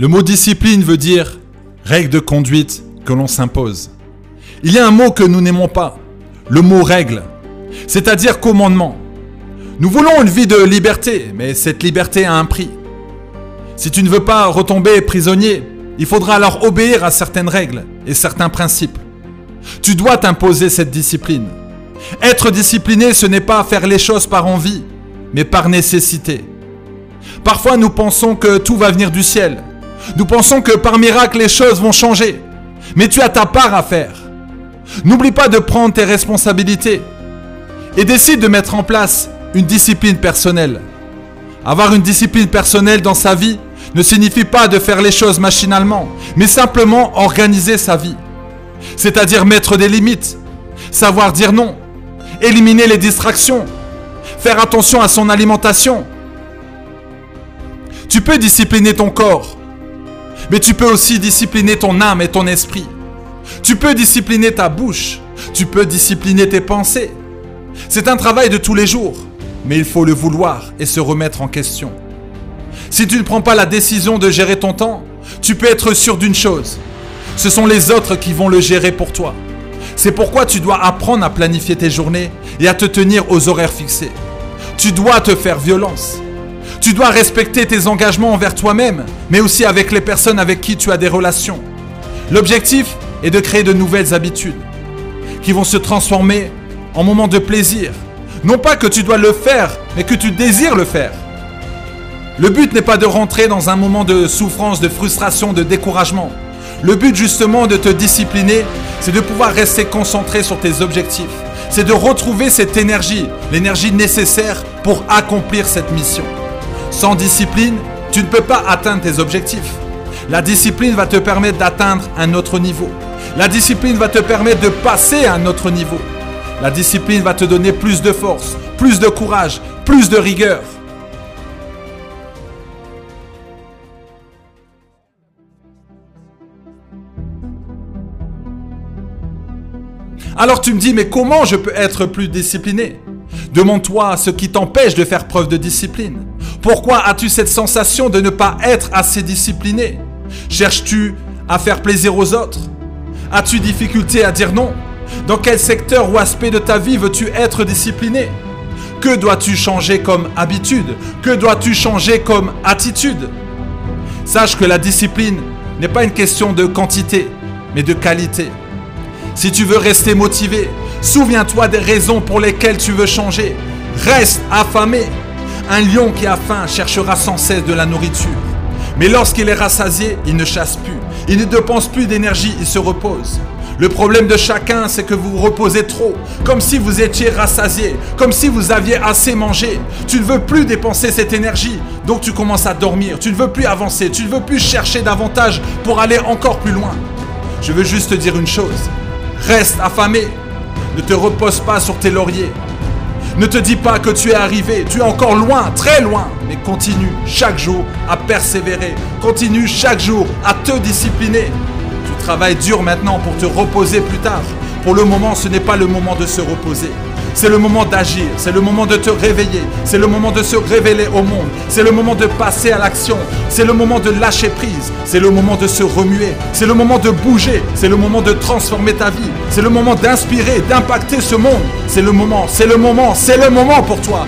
Le mot discipline veut dire règle de conduite que l'on s'impose. Il y a un mot que nous n'aimons pas, le mot règle, c'est-à-dire commandement. Nous voulons une vie de liberté, mais cette liberté a un prix. Si tu ne veux pas retomber prisonnier, il faudra alors obéir à certaines règles et certains principes. Tu dois t'imposer cette discipline. Être discipliné, ce n'est pas faire les choses par envie, mais par nécessité. Parfois, nous pensons que tout va venir du ciel, nous pensons que par miracle les choses vont changer. Mais tu as ta part à faire. N'oublie pas de prendre tes responsabilités et décide de mettre en place une discipline personnelle. Avoir une discipline personnelle dans sa vie ne signifie pas de faire les choses machinalement, mais simplement organiser sa vie. C'est-à-dire mettre des limites, savoir dire non, éliminer les distractions, faire attention à son alimentation. Tu peux discipliner ton corps, mais tu peux aussi discipliner ton âme et ton esprit. Tu peux discipliner ta bouche. Tu peux discipliner tes pensées. C'est un travail de tous les jours, mais il faut le vouloir et se remettre en question. Si tu ne prends pas la décision de gérer ton temps, tu peux être sûr d'une chose. Ce sont les autres qui vont le gérer pour toi. C'est pourquoi tu dois apprendre à planifier tes journées et à te tenir aux horaires fixés. Tu dois te faire violence. Tu dois respecter tes engagements envers toi-même, mais aussi avec les personnes avec qui tu as des relations. L'objectif est de créer de nouvelles habitudes qui vont se transformer en moments de plaisir. Non pas que tu dois le faire, mais que tu désires le faire. Le but n'est pas de rentrer dans un moment de souffrance, de frustration, de découragement. Le but justement de te discipliner, c'est de pouvoir rester concentré sur tes objectifs. C'est de retrouver cette énergie, l'énergie nécessaire pour accomplir cette mission. Sans discipline, tu ne peux pas atteindre tes objectifs. La discipline va te permettre d'atteindre un autre niveau. La discipline va te permettre de passer à un autre niveau. La discipline va te donner plus de force, plus de courage, plus de rigueur. Alors tu me dis, mais comment je peux être plus discipliné? Demande-toi ce qui t'empêche de faire preuve de discipline. Pourquoi as-tu cette sensation de ne pas être assez discipliné? Cherches-tu à faire plaisir aux autres? As-tu difficulté à dire non? Dans quel secteur ou aspect de ta vie veux-tu être discipliné? Que dois-tu changer comme habitude? Que dois-tu changer comme attitude? Sache que la discipline n'est pas une question de quantité, mais de qualité. Si tu veux rester motivé, souviens-toi des raisons pour lesquelles tu veux changer. Reste affamé. Un lion qui a faim cherchera sans cesse de la nourriture. Mais lorsqu'il est rassasié, il ne chasse plus. Il ne dépense plus d'énergie, il se repose. Le problème de chacun, c'est que vous reposez trop, comme si vous étiez rassasié, comme si vous aviez assez mangé. Tu ne veux plus dépenser cette énergie, donc tu commences à dormir. Tu ne veux plus avancer, tu ne veux plus chercher davantage pour aller encore plus loin. Je veux juste te dire une chose. Reste affamé. Ne te repose pas sur tes lauriers. Ne te dis pas que tu es arrivé, tu es encore loin, très loin, mais continue chaque jour à persévérer, continue chaque jour à te discipliner. Tu travailles dur maintenant pour te reposer plus tard. Pour le moment, ce n'est pas le moment de se reposer. C'est le moment d'agir, c'est le moment de te réveiller, c'est le moment de se révéler au monde, c'est le moment de passer à l'action, c'est le moment de lâcher prise, c'est le moment de se remuer, c'est le moment de bouger, c'est le moment de transformer ta vie, c'est le moment d'inspirer, d'impacter ce monde, c'est le moment, c'est le moment, c'est le moment pour toi.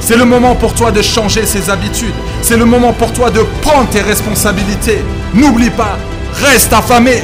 C'est le moment pour toi de changer ses habitudes, c'est le moment pour toi de prendre tes responsabilités. N'oublie pas, reste affamé.